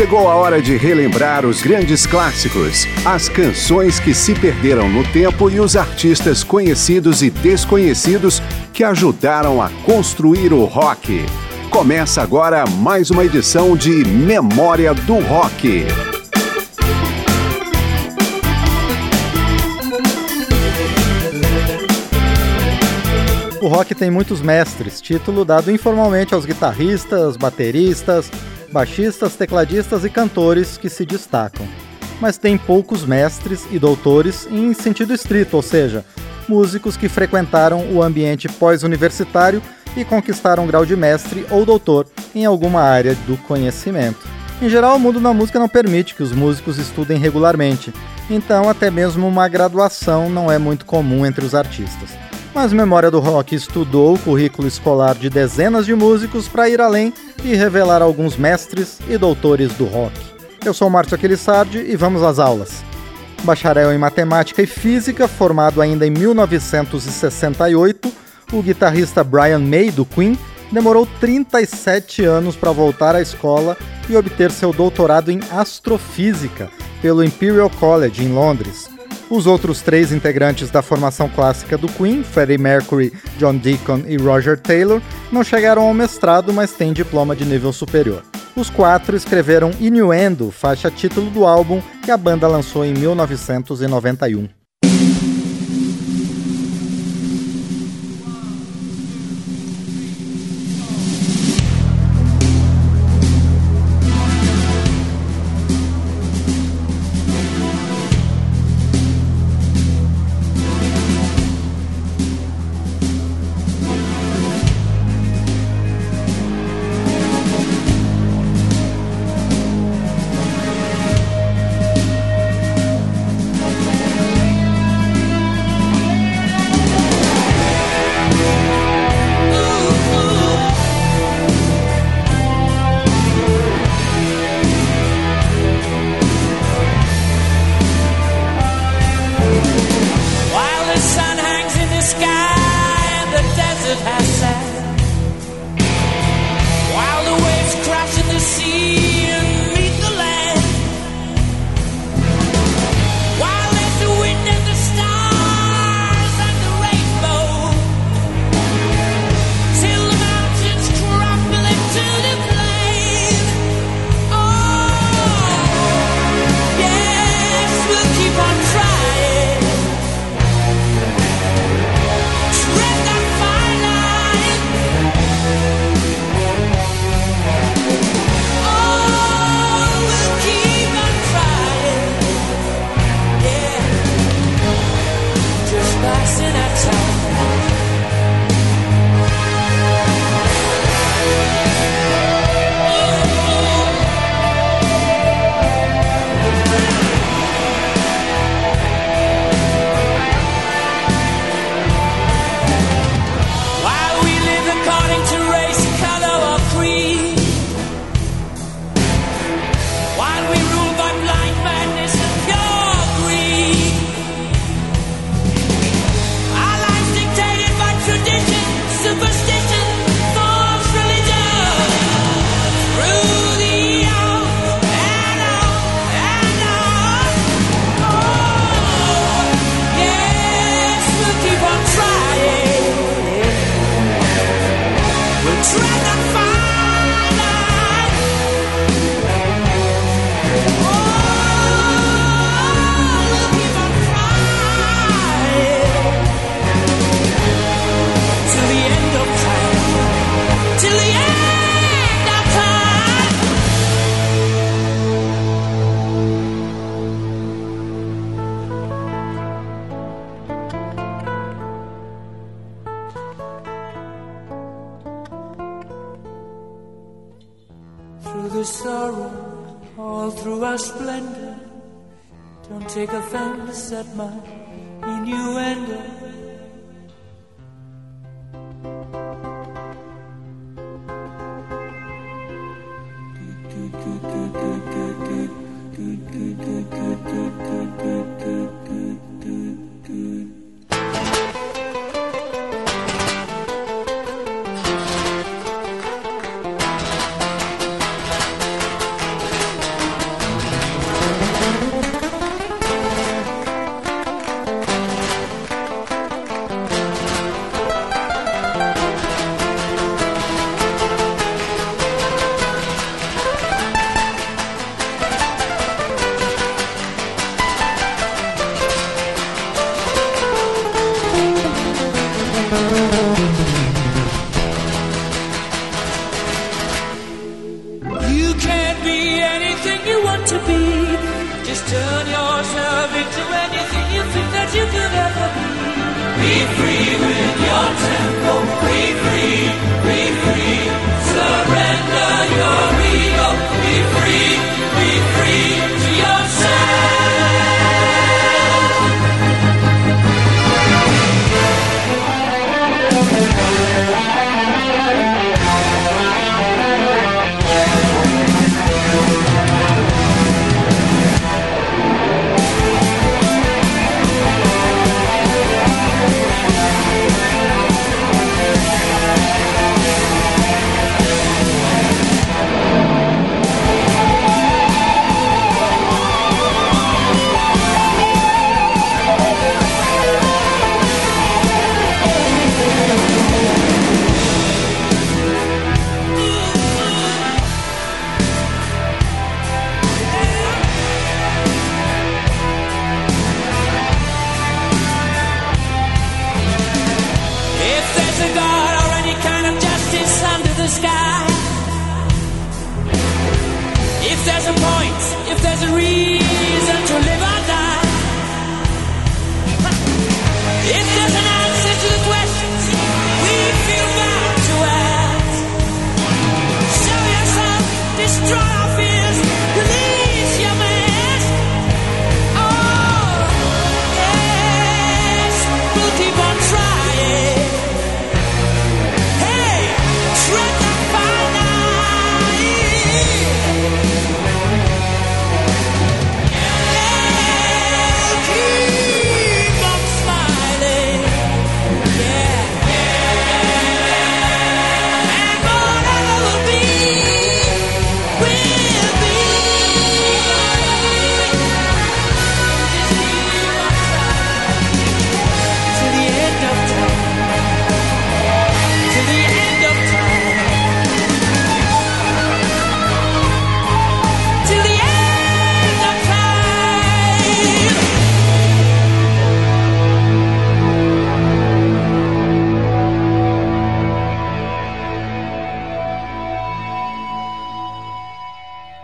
Chegou a hora de relembrar os grandes clássicos, as canções que se perderam no tempo e os artistas conhecidos e desconhecidos que ajudaram a construir o rock. Começa agora mais uma edição de Memória do Rock. O rock tem muitos mestres, título dado informalmente aos guitarristas, bateristas, baixistas, tecladistas e cantores que se destacam. Mas tem poucos mestres e doutores em sentido estrito, ou seja, músicos que frequentaram o ambiente pós-universitário e conquistaram grau de mestre ou doutor em alguma área do conhecimento. Em geral, o mundo da música não permite que os músicos estudem regularmente, então até mesmo uma graduação não é muito comum entre os artistas. Mas Memória do Rock estudou o currículo escolar de dezenas de músicos para ir além e revelar alguns mestres e doutores do rock. Eu sou Márcio Aquilissardi e vamos às aulas. Bacharel em Matemática e Física, formado ainda em 1968, o guitarrista Brian May, do Queen, demorou 37 anos para voltar à escola e obter seu doutorado em Astrofísica pelo Imperial College, em Londres. Os outros três integrantes da formação clássica do Queen, Freddie Mercury, John Deacon e Roger Taylor, não chegaram ao mestrado, mas têm diploma de nível superior. Os quatro escreveram Innuendo, faixa título do álbum que a banda lançou em 1991.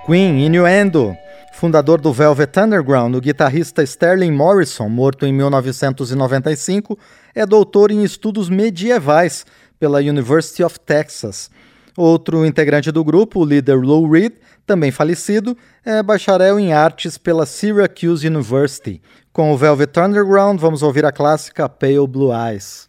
Queen, Innuendo. Fundador do Velvet Underground, o guitarrista Sterling Morrison, morto em 1995, é doutor em estudos medievais pela University of Texas. Outro integrante do grupo, o líder Lou Reed, também falecido, é bacharel em artes pela Syracuse University. Com o Velvet Underground, vamos ouvir a clássica Pale Blue Eyes.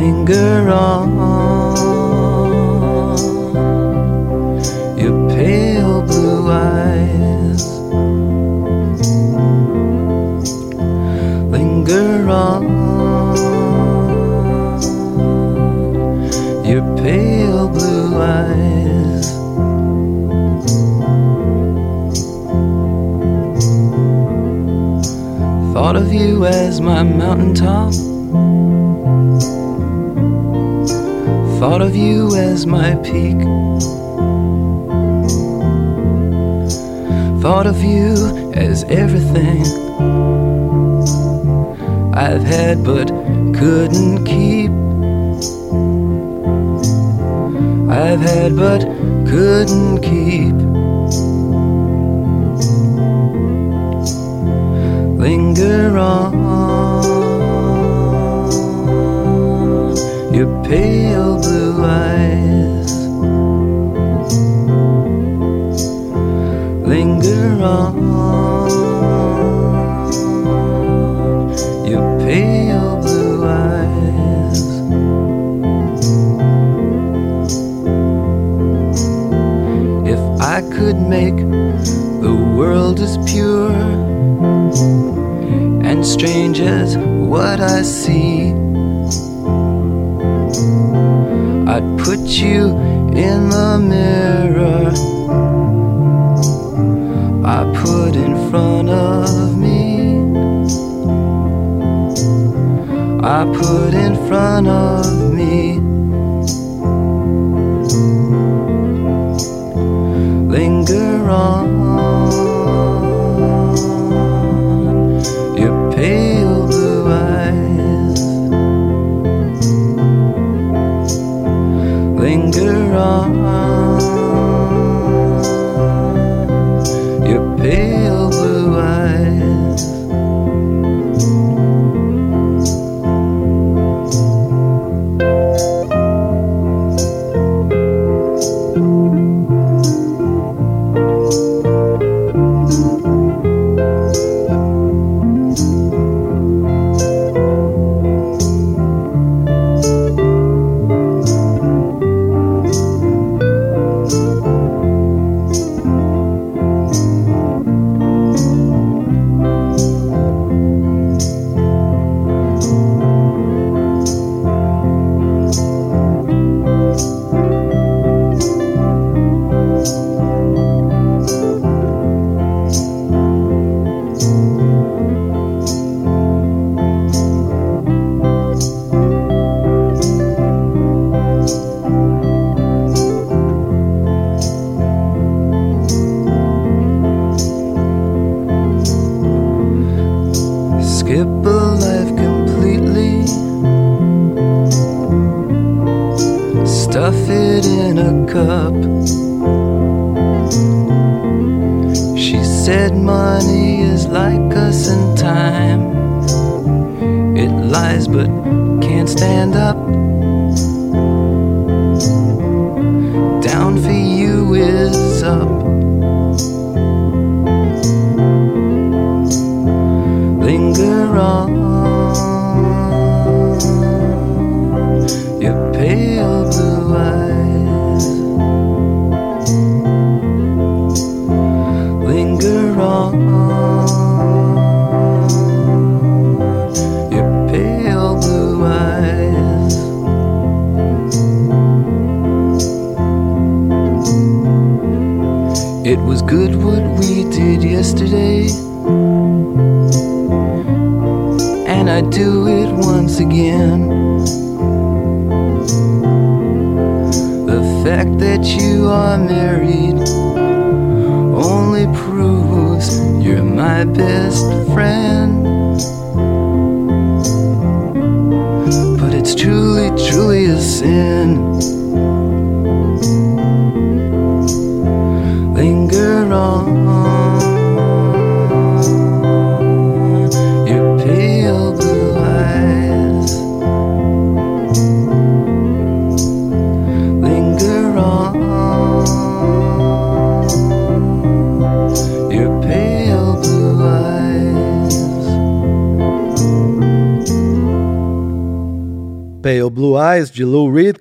Linger on. Your pale blue eyes. Linger on. Your pale blue eyes. Thought of you as my mountaintop Of you as my peak. Thought of you as everything I've had but couldn't keep. I've had but couldn't keep. Linger on pale blue eyes. Linger on your pale blue eyes. If I could make the world as pure and strange as what I see put you in the mirror I put in front of me. I put in front of me. Linger on.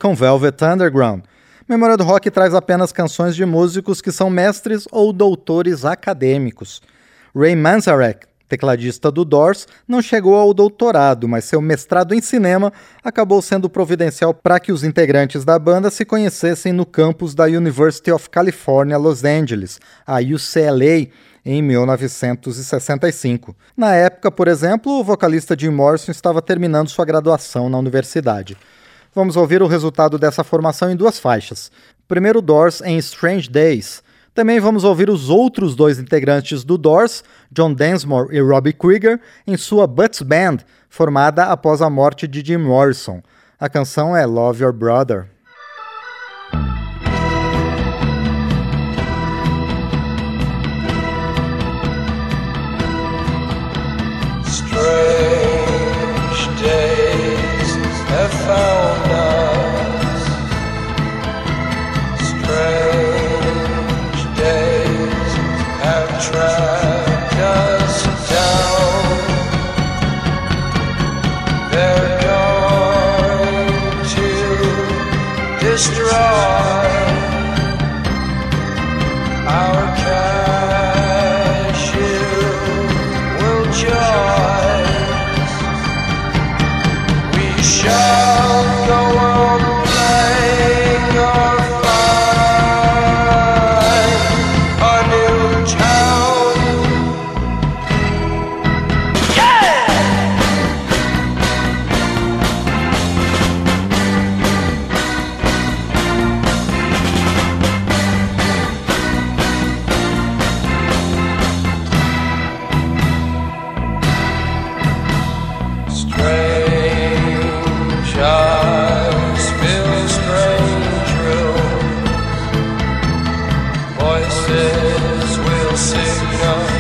Com Velvet Underground. Memória do Rock traz apenas canções de músicos que são mestres ou doutores acadêmicos. Ray Manzarek, tecladista do Doors, não chegou ao doutorado, mas seu mestrado em cinema acabou sendo providencial para que os integrantes da banda se conhecessem no campus da University of California, Los Angeles, a UCLA, em 1965. Na época, por exemplo, o vocalista Jim Morrison estava terminando sua graduação na universidade. Vamos ouvir o resultado dessa formação em duas faixas. Primeiro Doors em Strange Days. Também vamos ouvir os outros dois integrantes do Doors, John Densmore e Robbie Krieger, em sua Butts Band, formada após a morte de Jim Morrison. A canção é Love Your Brother. voices will sing.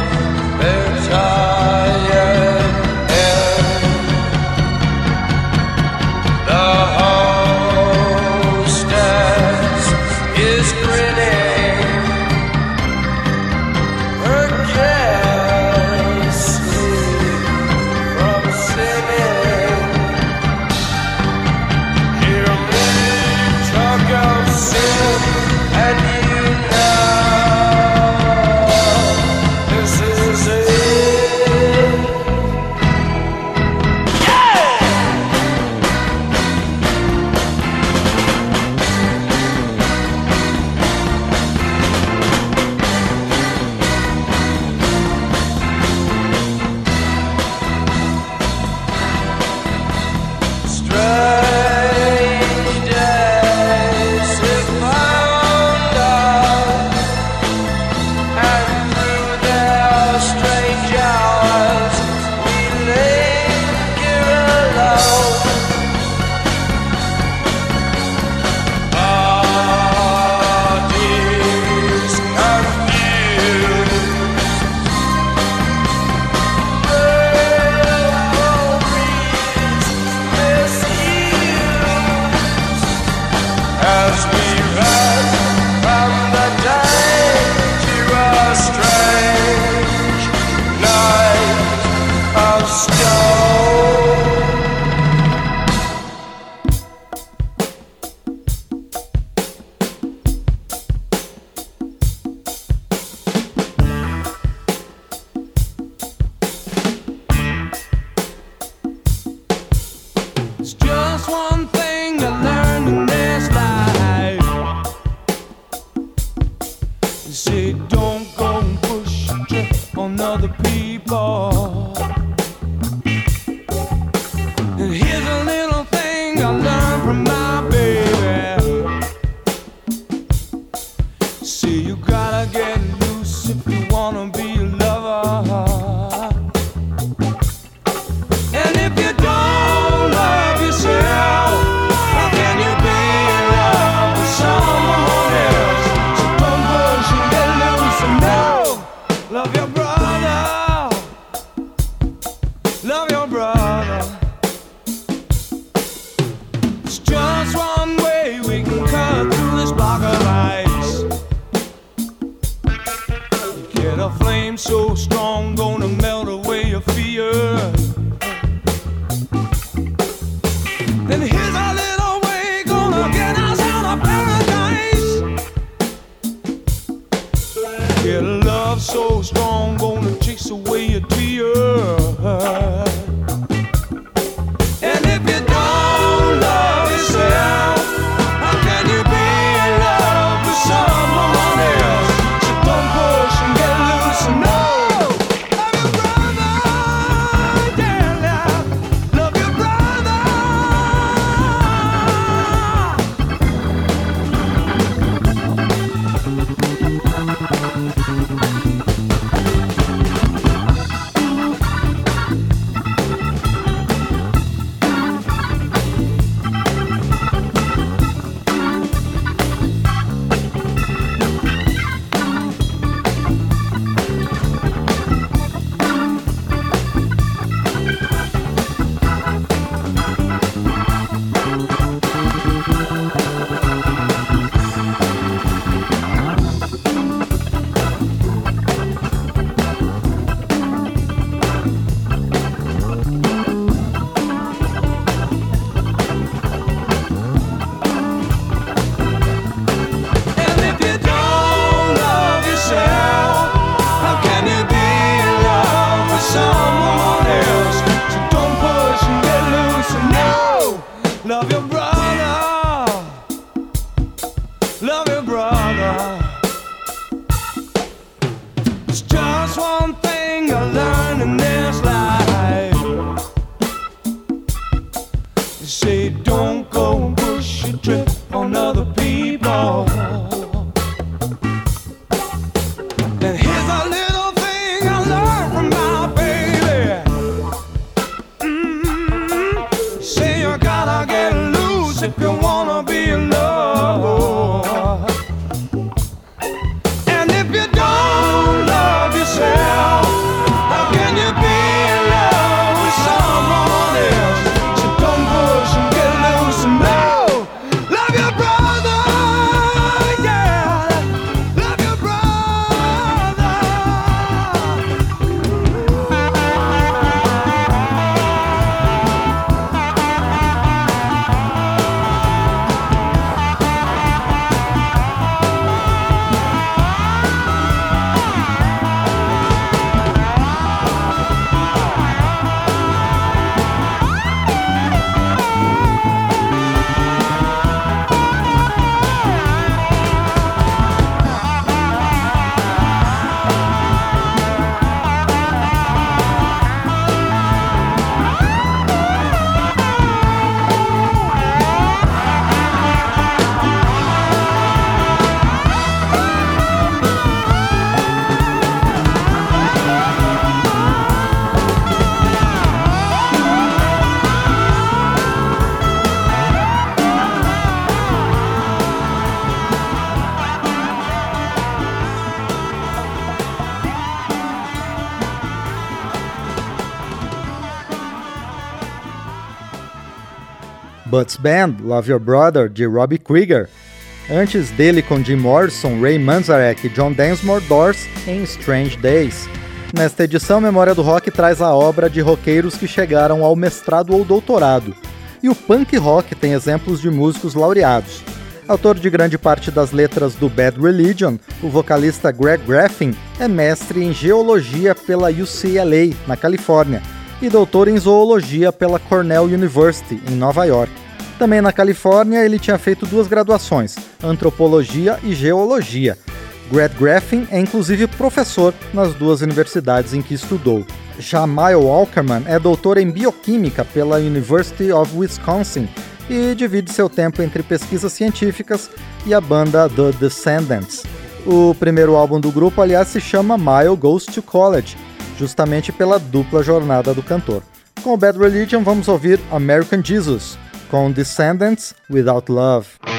Butts Band, Love Your Brother, de Robbie Krieger. Antes dele com Jim Morrison, Ray Manzarek e John Densmore Doors em Strange Days. Nesta edição, Memória do Rock traz a obra de roqueiros que chegaram ao mestrado ou doutorado. E o punk rock tem exemplos de músicos laureados. Autor de grande parte das letras do Bad Religion, o vocalista Greg Graffin é mestre em geologia pela UCLA, na Califórnia, e doutor em zoologia pela Cornell University, em Nova York. Também na Califórnia, ele tinha feito duas graduações, antropologia e geologia. Grant Graffin é inclusive professor nas duas universidades em que estudou. Já Mile Walkerman é doutor em bioquímica pela University of Wisconsin e divide seu tempo entre pesquisas científicas e a banda The Descendants. O primeiro álbum do grupo, aliás, se chama Mile Goes to College, justamente pela dupla jornada do cantor. Com Bad Religion, vamos ouvir American Jesus, com Descendents Without Love.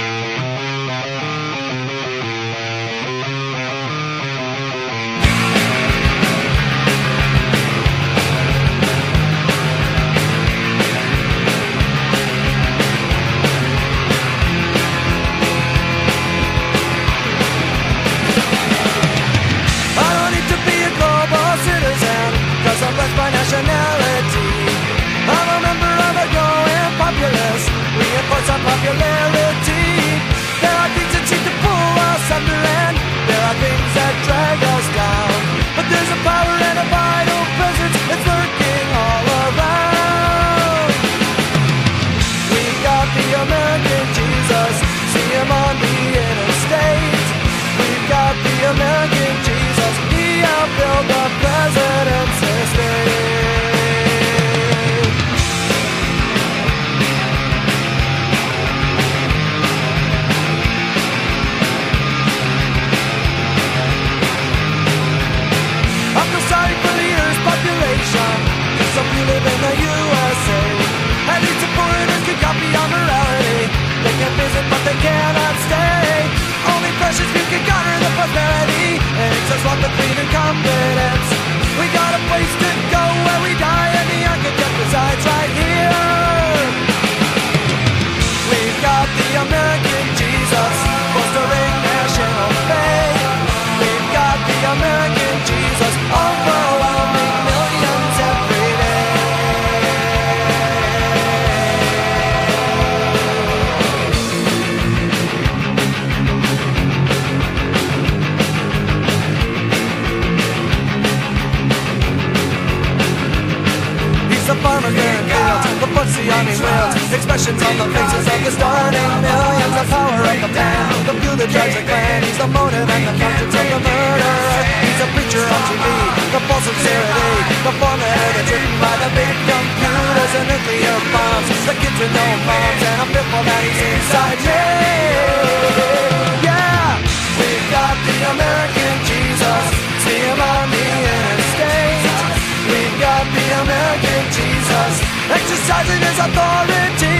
The kids with no moms, and I'm fearful that he's inside me. Yeah, we've got the American Jesus, see him on the interstate. We've got the American Jesus, exercising his authority.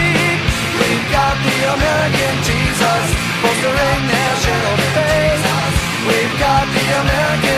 We've got the American Jesus, bolstering national faith. We've got the American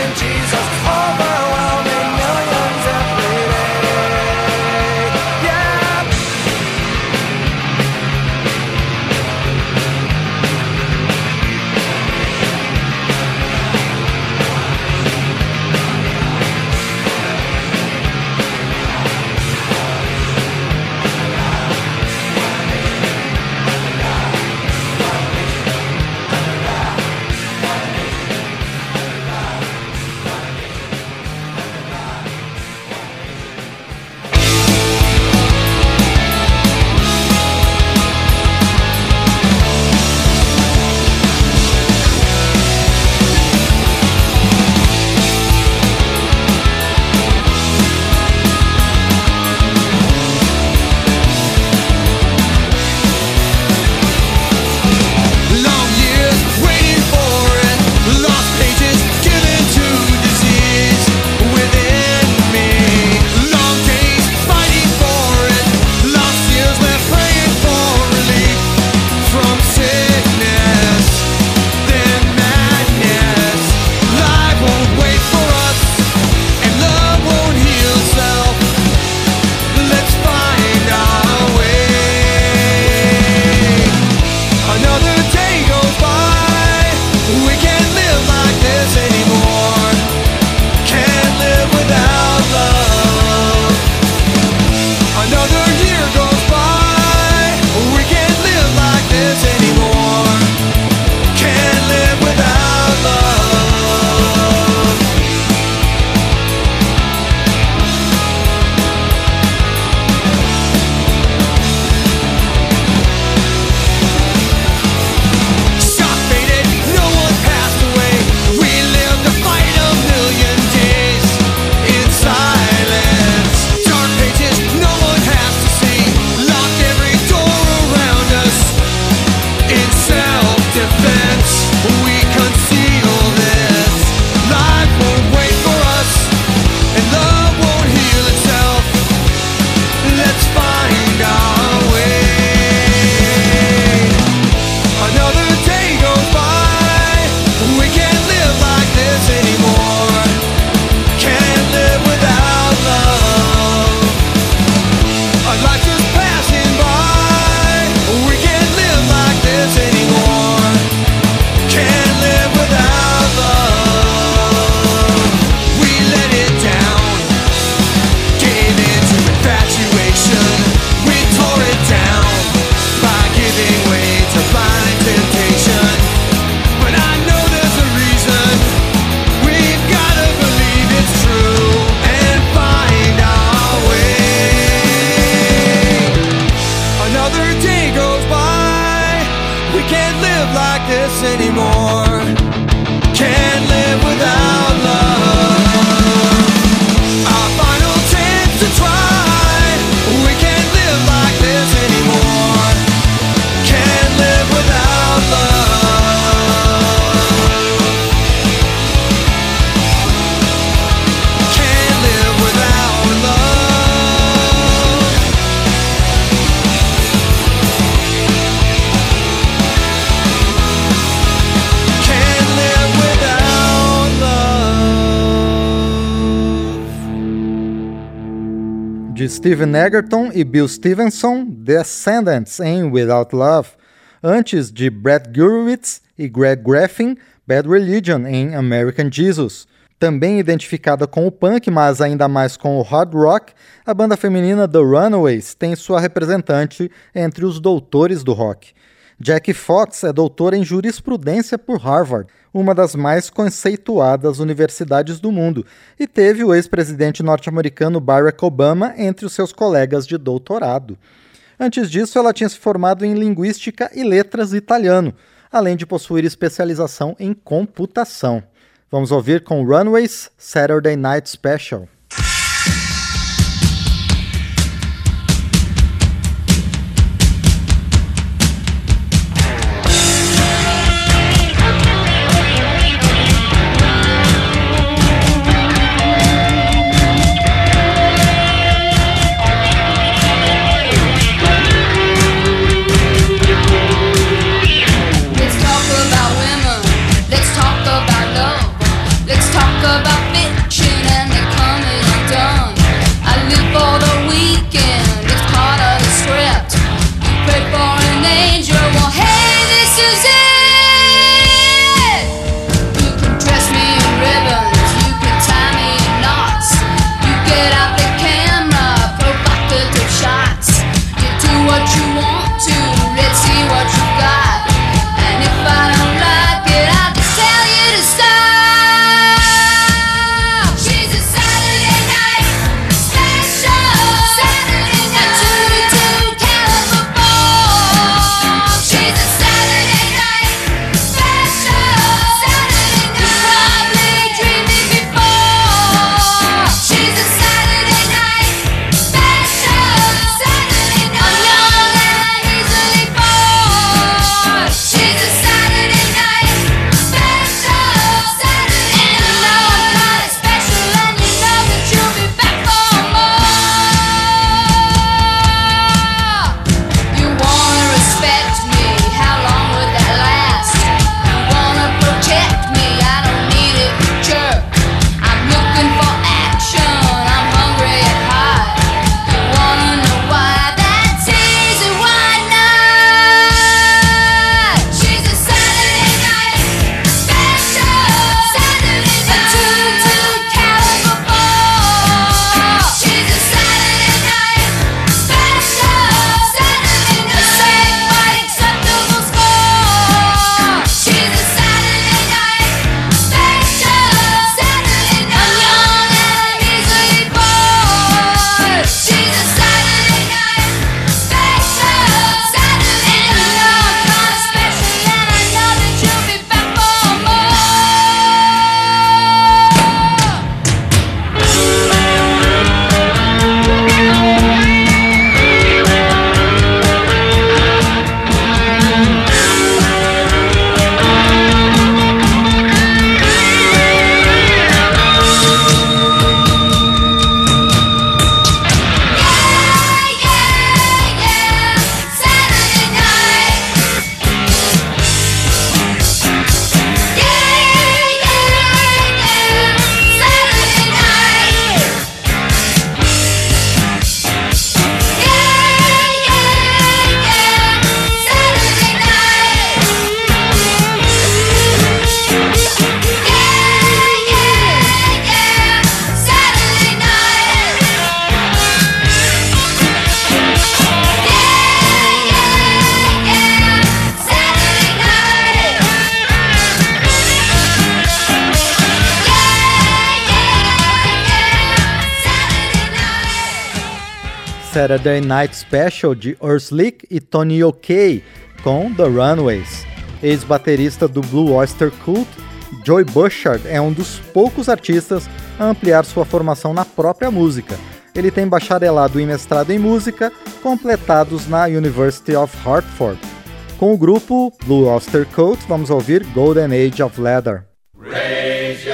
Steven Egerton e Bill Stevenson, Descendants em Without Love, antes de Brad Gurewitz e Greg Graffin, Bad Religion em American Jesus. Também identificada com o punk, mas ainda mais com o hard rock, a banda feminina The Runaways tem sua representante entre os doutores do rock. Jack Fox é doutor em jurisprudência por Harvard, uma das mais conceituadas universidades do mundo, e teve o ex-presidente norte-americano Barack Obama entre os seus colegas de doutorado. Antes disso, ela tinha se formado em linguística e letras italiano, além de possuir especialização em computação. Vamos ouvir com Runways Saturday Night Special. Saturday Night Special de Urslick e Tony O'K com The Runaways. Ex-baterista do Blue Oyster Cult, Joy Bushard é um dos poucos artistas a ampliar sua formação na própria música. Ele tem bacharelado e mestrado em música, completados na University of Hartford. Com o grupo Blue Oyster Cult, vamos ouvir Golden Age of Leather. Raise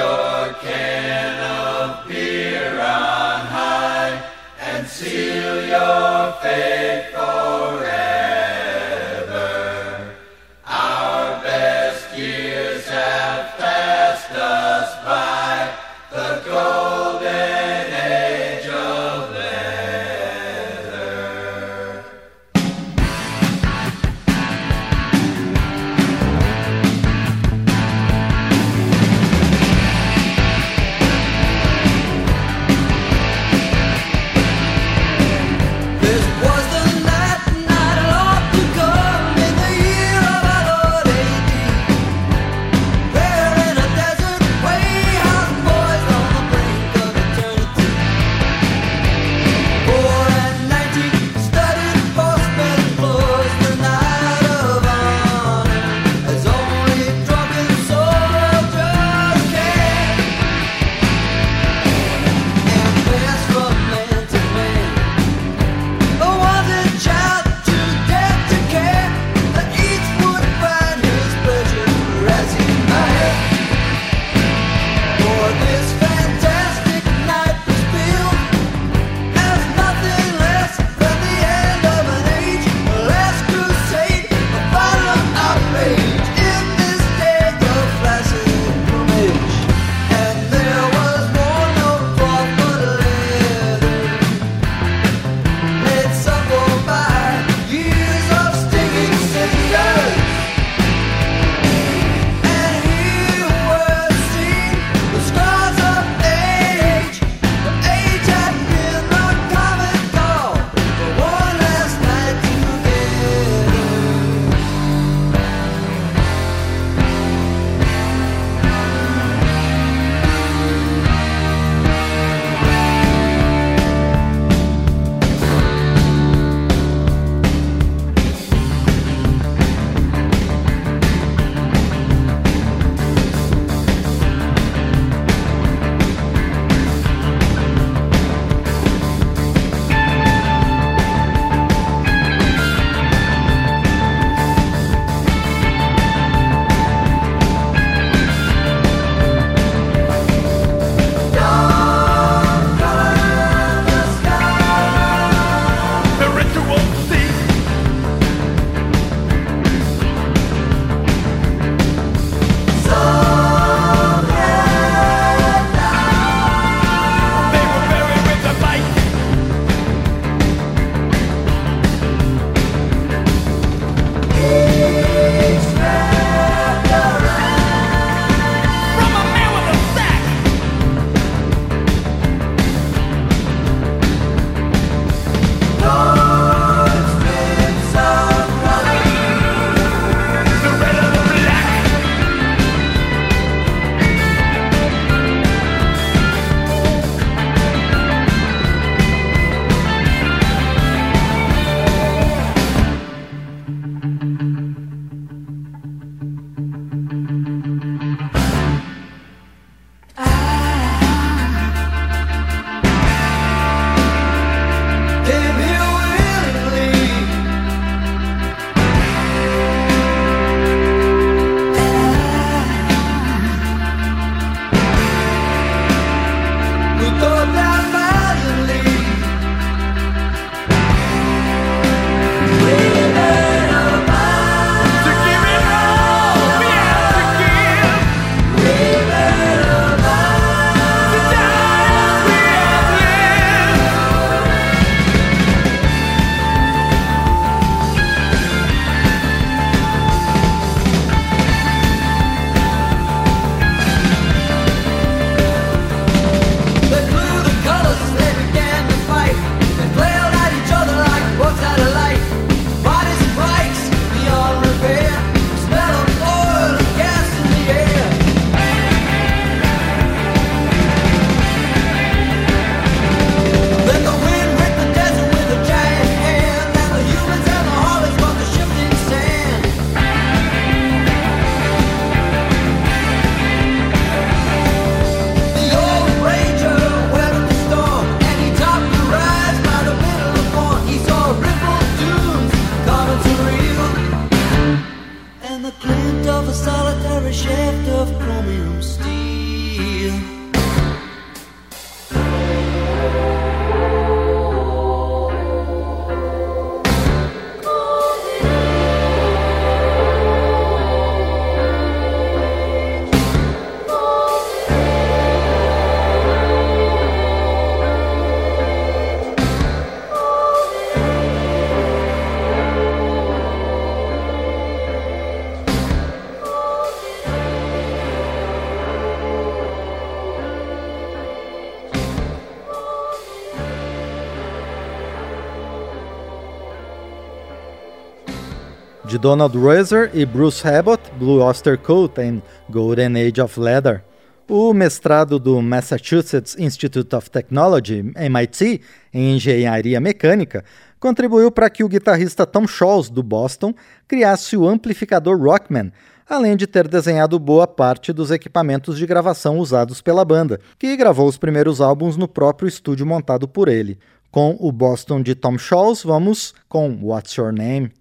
Donald Roeser e Bruce Abbott, Blue Oyster Cult and Golden Age of Leather. O mestrado do Massachusetts Institute of Technology, MIT, em engenharia mecânica, contribuiu para que o guitarrista Tom Scholz, do Boston, criasse o amplificador Rockman, além de ter desenhado boa parte dos equipamentos de gravação usados pela banda, que gravou os primeiros álbuns no próprio estúdio montado por ele. Com o Boston de Tom Scholz, vamos com What's Your Name?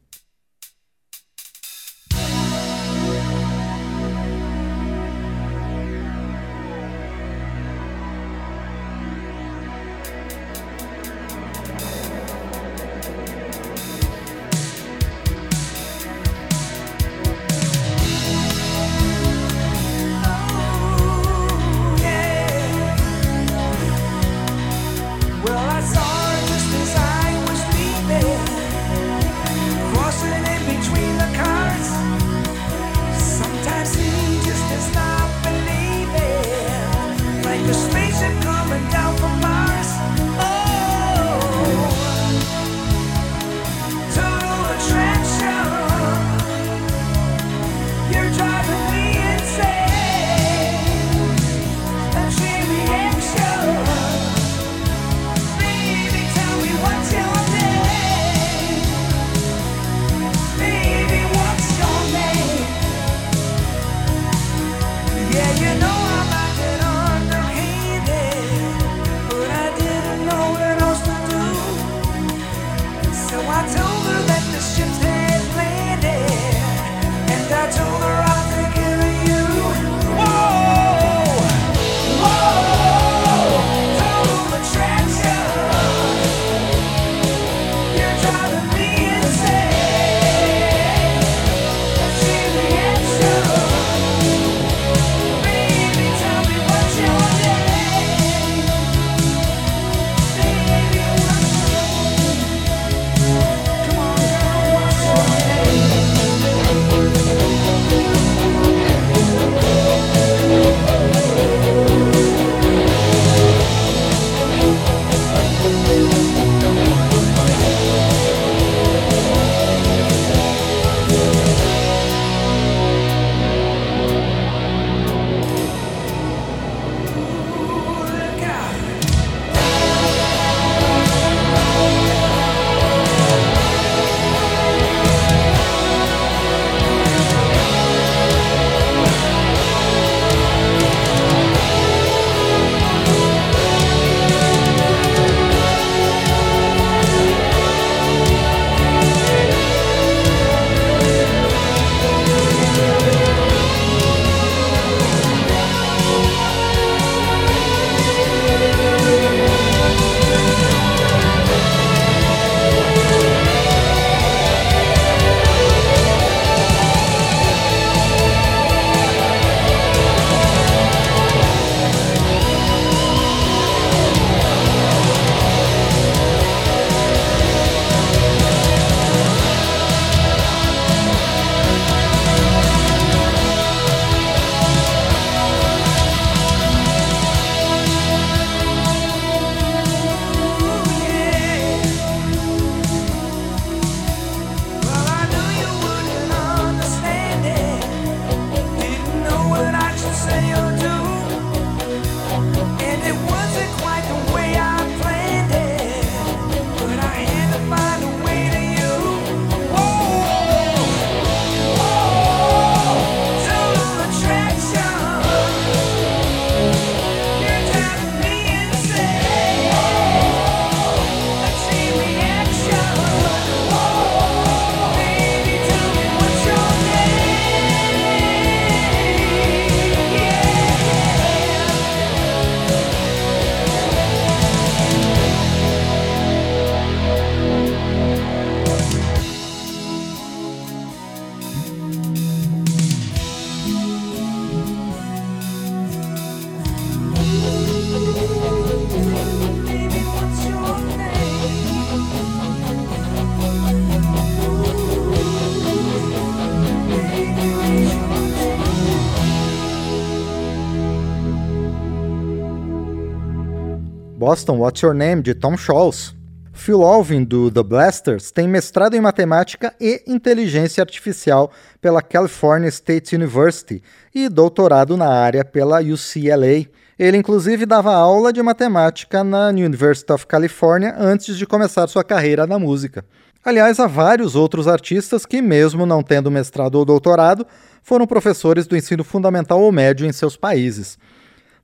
Boston What's Your Name, de Tom Scholz. Phil Alvin, do The Blasters, tem mestrado em matemática e inteligência artificial pela California State University e doutorado na área pela UCLA. Ele, inclusive, dava aula de matemática na University of California antes de começar sua carreira na música. Aliás, há vários outros artistas que, mesmo não tendo mestrado ou doutorado, foram professores do ensino fundamental ou médio em seus países.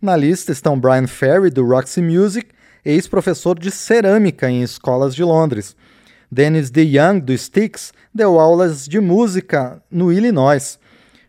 Na lista estão Brian Ferry, do Roxy Music, ex-professor de cerâmica em escolas de Londres. Dennis DeYoung, do Styx, deu aulas de música no Illinois.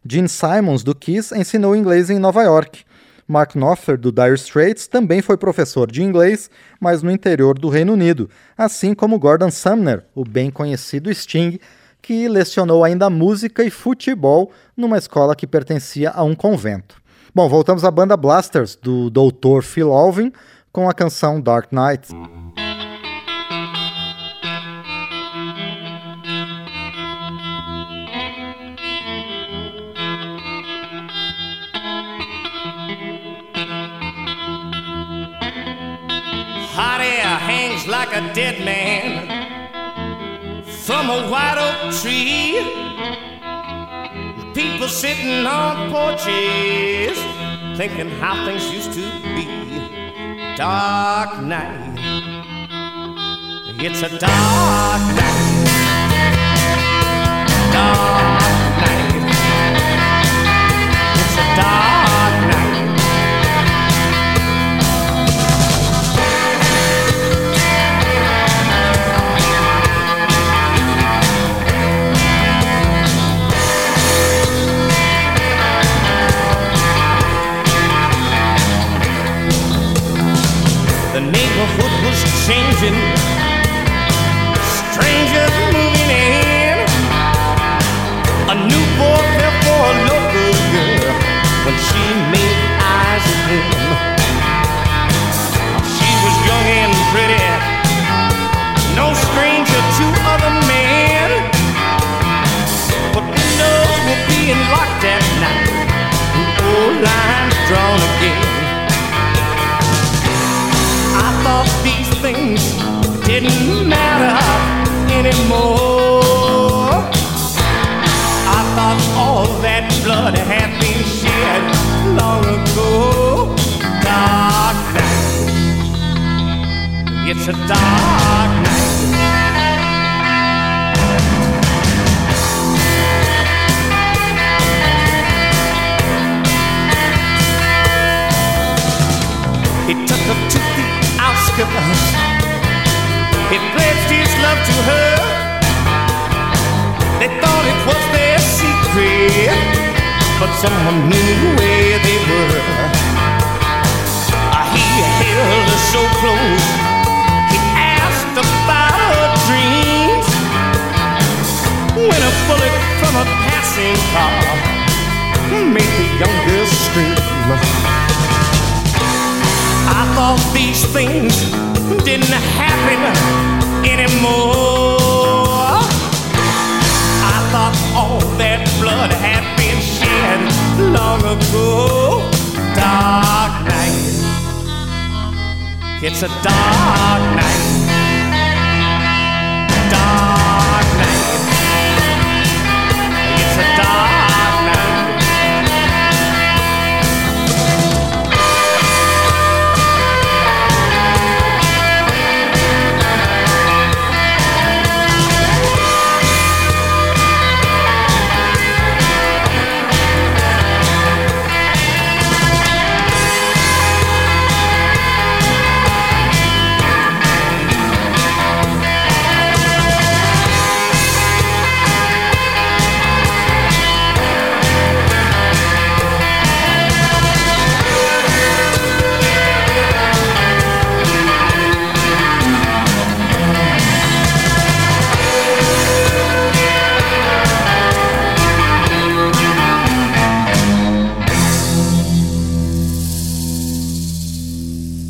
Gene Simons, do Kiss, ensinou inglês em Nova York. Mark Knopfler, do Dire Straits, também foi professor de inglês, mas no interior do Reino Unido, assim como Gordon Sumner, o bem conhecido Sting, que lecionou ainda música e futebol numa escola que pertencia a um convento. Bom, voltamos à banda Blasters, do Dr. Phil Alvin, com a canção Dark Knight. Hot air hangs like a dead man from a white oak tree. People sitting on porches thinking how things used to be. Dark night. It's a dark night. Dark The neighborhood was changing. Strangers moving in. A new boy fell for a local girl when she made eyes at him. She was young and pretty, no stranger to other men. But windows were being locked at night, old lines drawn again. Thought these things didn't matter anymore. I thought all that blood had been shed long ago. Dark night. It's a dark night. He pledged his love to her. They thought it was their secret, but someone knew where they were. He held her so close. He asked about her dreams. When a bullet from a passing car made the young girl scream. I thought these things didn't happen anymore. I thought all that blood had been shed long ago. Dark night. It's a dark night. Dark night. It's a dark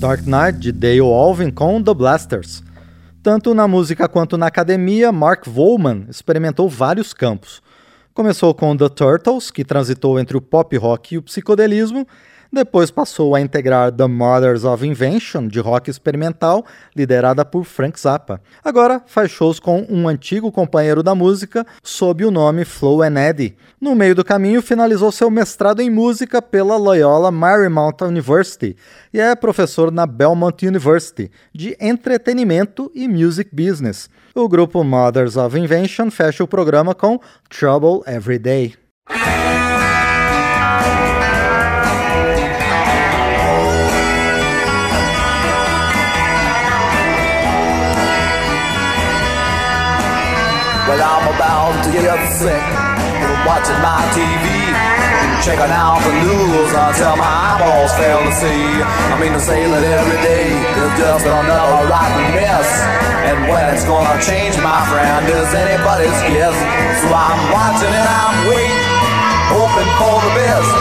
Dark Knight de Dale Alvin com The Blasters. Tanto na música quanto na academia, Mark Volman experimentou vários campos. Começou com The Turtles, que transitou entre o pop rock e o psicodelismo, Depois passou a integrar The Mothers of Invention, de rock experimental, liderada por Frank Zappa. Agora faz shows com um antigo companheiro da música, sob o nome Flo and Eddie. No meio do caminho, finalizou seu mestrado em música pela Loyola Marymount University e é professor na Belmont University, de entretenimento e music business. O grupo Mothers of Invention fecha o programa com Trouble Every Day. Sick from watching my TV. Checking out the news until my eyeballs fail to see. I mean to say that every day is just another rotten mess. And when it's gonna change, my friend, is anybody's guess. So I'm watching and I'm waiting, hoping for the best.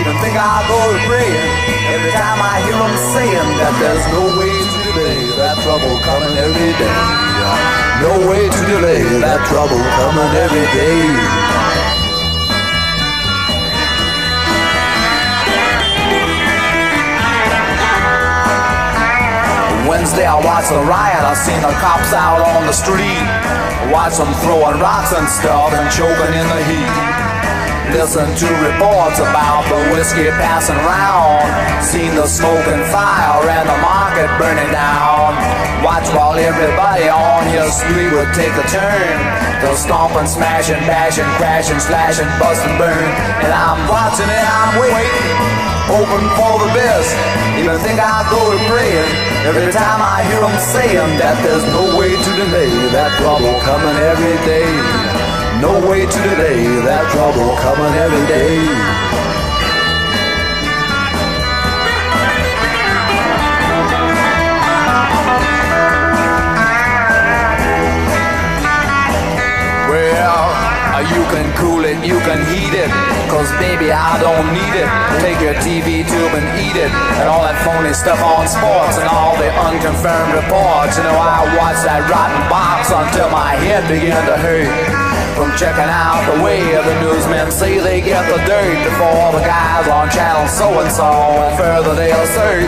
Even think I'll go to praying every time I hear them saying that there's no way to delay that trouble coming every day. No way to delay that trouble coming every day. Wednesday I watched the riot, I seen the cops out on the street. Watch them throwing rocks and stuff and choking in the heat. Listen to reports about the whiskey passing round. Seen the smoke and fire and the market burning down. Watch while everybody on your street would take a turn. They'll stomp and smash and bash and crash and slash and bust and burn. And I'm watching it, I'm waiting, hoping for the best. Even think I'll go to praying every time I hear them saying that there's no way to delay that trouble coming every day. No way to delay that trouble coming every day. Uh, you can cool it, you can heat it. Cause baby, I don't need it. Take your TV tube and eat it. And all that phony stuff on sports and all the unconfirmed reports. You know, I watched that rotten box until my head began to hurt. From checking out the way the newsmen say they get the dirt before the guys on channel so and so. And further, they assert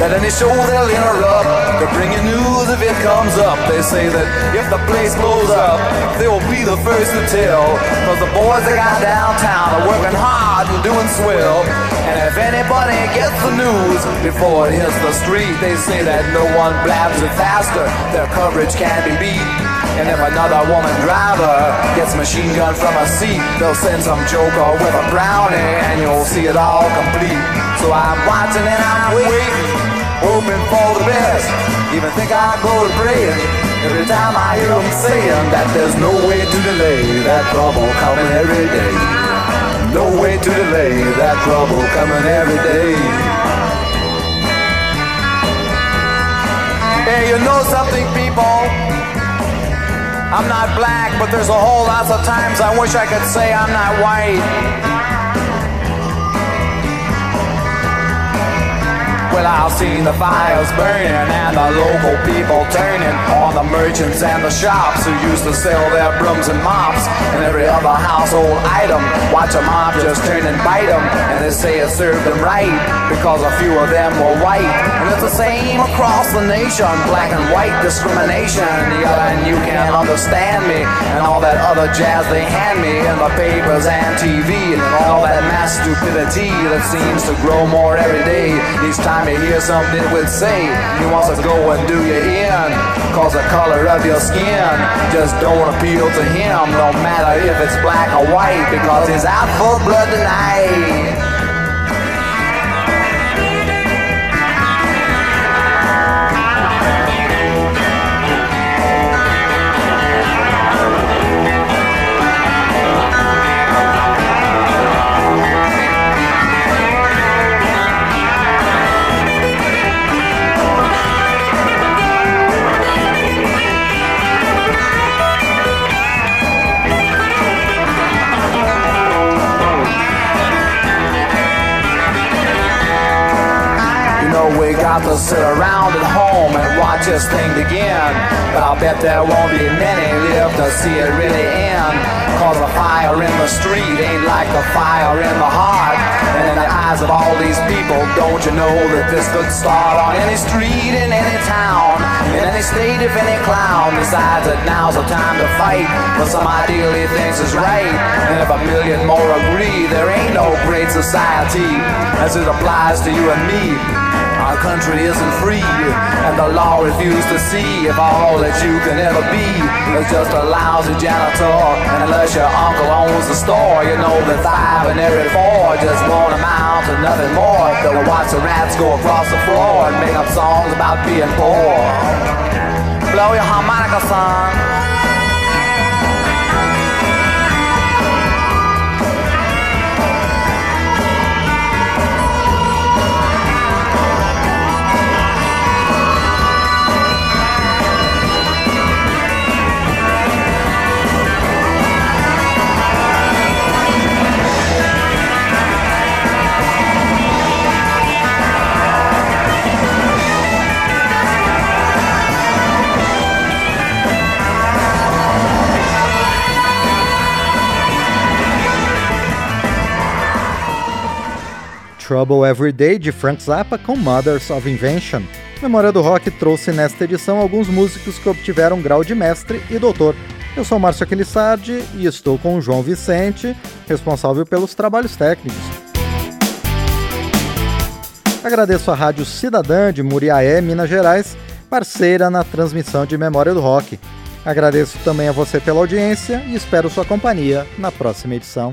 that any show they'll interrupt to bring you news if it comes up. They say that if the place blows up, they will be the first to tell. Cause the boys they got downtown are working hard and doing swell. And if anybody gets the news before it hits the street, they say that no one blabs it faster. Their coverage can't be beat. And if another woman driver gets machine gun from a seat, they'll send some joker with a brownie and you'll see it all complete. So I'm watching and I'm waiting, hoping for the best. Even think I go to praying every time I hear them saying that there's no way to delay that trouble coming every day. No way to delay that trouble coming every day. Hey, you know something, people? I'm not black, but there's a whole lot of times I wish I could say I'm not white. Well, I've seen the fires burning and the local people turning on the merchants and the shops who used to sell their brooms and mops and every other household item. Watch a mob just turn and bite them, and they say it served them right because a few of them were white. And it's the same across the nation, black and white discrimination. Yeah, and you can't understand me and all that other jazz they hand me in the papers and TV and all that mass stupidity that seems to grow more every day. Each time you hear something would say, he wants to go and do you in. Cause the color of your skin just don't appeal to him, no matter if it's black or white, because he's out for blood tonight. Got to sit around at home and watch this thing begin. But I'll bet there won't be many live to see it really end. Cause the fire in the street ain't like the fire in the heart. And in the eyes of all these people. Don't you know that this could start on any street in any town, in any state if any clown decides that now's the time to fight for some ideal he thinks is right. And if a million more agree, there ain't no great society as it applies to you and me. Our country isn't free, and the law refuses to see if all that you can ever be is just a lousy janitor. And unless your uncle owns the store, you know that five and every four just won't amount to nothing more to watch the rats go across the floor and make up songs about being poor. Blow your harmonica, son. Trouble Every Day de Frank Zappa com Mothers of Invention. Memória do Rock trouxe nesta edição alguns músicos que obtiveram grau de mestre e doutor. Eu sou Márcio Aquilissardi e estou com o João Vicente, responsável pelos trabalhos técnicos. Agradeço a Rádio Cidadã de Muriaé, Minas Gerais, parceira na transmissão de Memória do Rock. Agradeço também a você pela audiência e espero sua companhia na próxima edição.